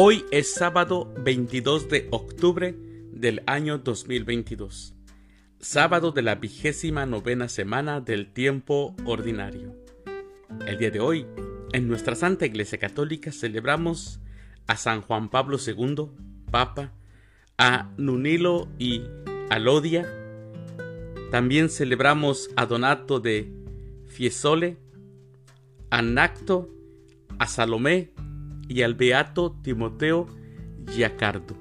Hoy es sábado 22 de octubre del año 2022, sábado de la vigésima novena semana del tiempo ordinario. El día de hoy, en nuestra Santa Iglesia Católica celebramos a San Juan Pablo II, Papa, a Nunilo y Alodia. También celebramos a Donato de Fiesole, a Nacto, a Salomé, y al beato Timoteo Giacardo.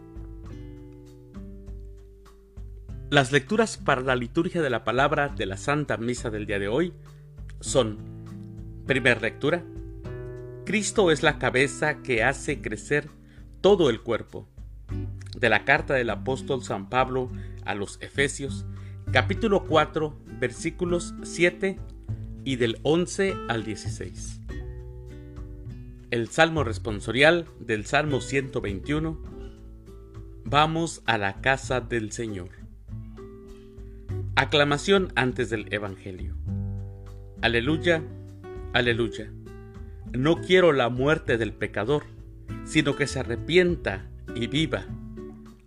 Las lecturas para la liturgia de la palabra de la Santa Misa del día de hoy son, primera lectura, Cristo es la cabeza que hace crecer todo el cuerpo. De la carta del apóstol San Pablo a los Efesios, capítulo 4, versículos 7 y del 11 al 16 el Salmo responsorial del Salmo 121. Vamos a la casa del Señor. Aclamación antes del Evangelio. Aleluya, aleluya. No quiero la muerte del pecador, sino que se arrepienta y viva,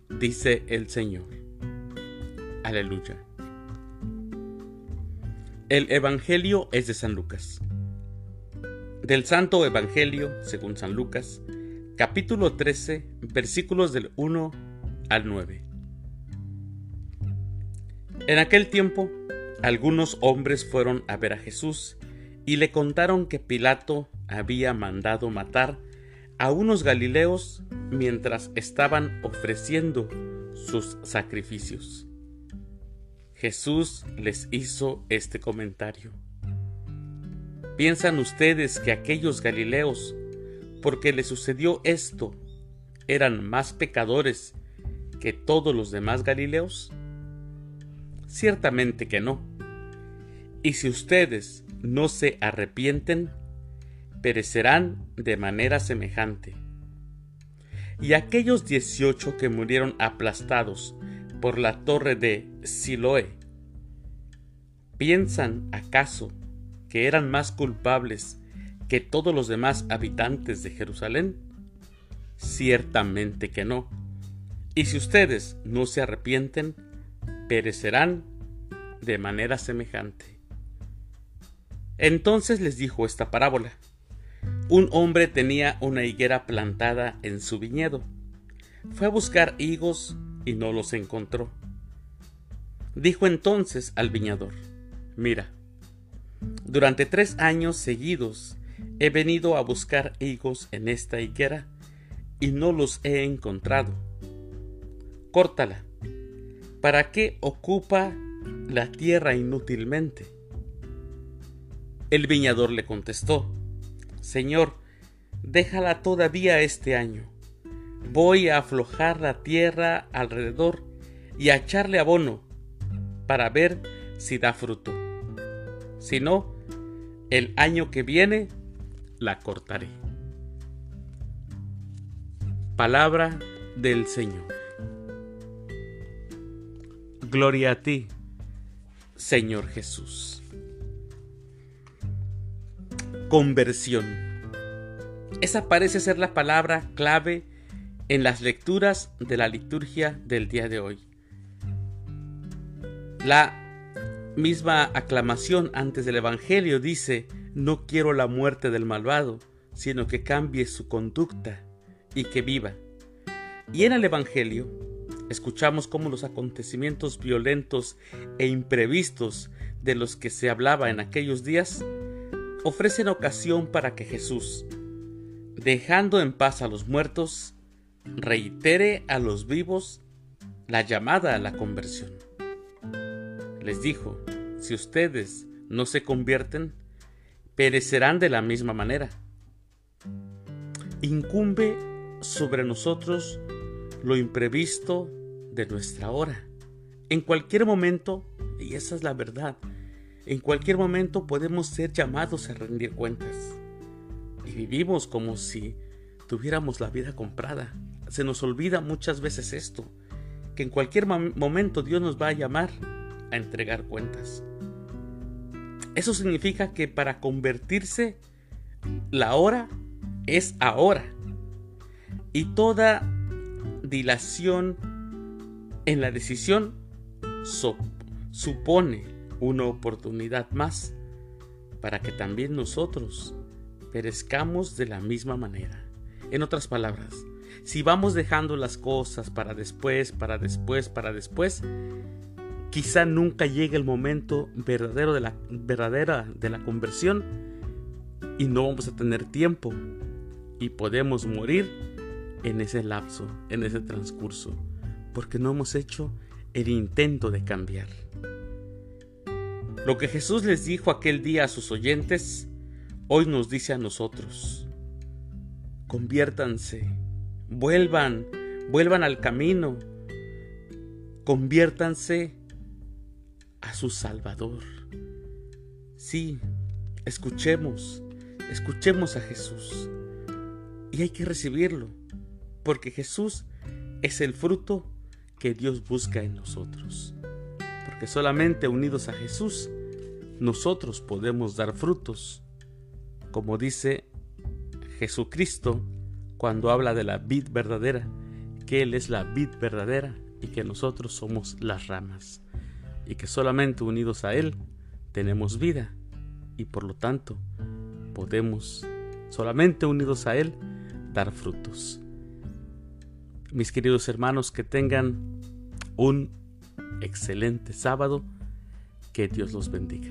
dice el Señor. Aleluya. El Evangelio es de San Lucas. Del Santo Evangelio, según San Lucas, capítulo 13, versículos del 1 al 9. En aquel tiempo, algunos hombres fueron a ver a Jesús y le contaron que Pilato había mandado matar a unos galileos mientras estaban ofreciendo sus sacrificios. Jesús les hizo este comentario. ¿Piensan ustedes que aquellos Galileos, porque les sucedió esto, eran más pecadores que todos los demás Galileos? Ciertamente que no. Y si ustedes no se arrepienten, perecerán de manera semejante. Y aquellos dieciocho que murieron aplastados por la torre de Siloé, ¿piensan acaso que eran más culpables que todos los demás habitantes de Jerusalén? Ciertamente que no. Y si ustedes no se arrepienten, perecerán de manera semejante. Entonces les dijo esta parábola. Un hombre tenía una higuera plantada en su viñedo. Fue a buscar higos y no los encontró. Dijo entonces al viñador, mira, durante tres años seguidos he venido a buscar higos en esta higuera y no los he encontrado. Córtala. ¿Para qué ocupa la tierra inútilmente? El viñador le contestó, Señor, déjala todavía este año. Voy a aflojar la tierra alrededor y a echarle abono para ver si da fruto sino el año que viene la cortaré. Palabra del Señor. Gloria a ti, Señor Jesús. Conversión. Esa parece ser la palabra clave en las lecturas de la liturgia del día de hoy. La misma aclamación antes del Evangelio dice, no quiero la muerte del malvado, sino que cambie su conducta y que viva. Y en el Evangelio escuchamos cómo los acontecimientos violentos e imprevistos de los que se hablaba en aquellos días ofrecen ocasión para que Jesús, dejando en paz a los muertos, reitere a los vivos la llamada a la conversión les dijo, si ustedes no se convierten, perecerán de la misma manera. Incumbe sobre nosotros lo imprevisto de nuestra hora. En cualquier momento, y esa es la verdad, en cualquier momento podemos ser llamados a rendir cuentas. Y vivimos como si tuviéramos la vida comprada. Se nos olvida muchas veces esto, que en cualquier momento Dios nos va a llamar a entregar cuentas. Eso significa que para convertirse, la hora es ahora. Y toda dilación en la decisión supone una oportunidad más para que también nosotros perezcamos de la misma manera. En otras palabras, si vamos dejando las cosas para después, para después, para después, quizá nunca llegue el momento verdadero de la verdadera de la conversión y no vamos a tener tiempo y podemos morir en ese lapso, en ese transcurso, porque no hemos hecho el intento de cambiar. Lo que Jesús les dijo aquel día a sus oyentes, hoy nos dice a nosotros. Conviértanse, vuelvan, vuelvan al camino, conviértanse a su Salvador. Sí, escuchemos, escuchemos a Jesús. Y hay que recibirlo, porque Jesús es el fruto que Dios busca en nosotros. Porque solamente unidos a Jesús, nosotros podemos dar frutos. Como dice Jesucristo cuando habla de la vid verdadera, que Él es la vid verdadera y que nosotros somos las ramas y que solamente unidos a Él tenemos vida y por lo tanto podemos solamente unidos a Él dar frutos. Mis queridos hermanos, que tengan un excelente sábado, que Dios los bendiga.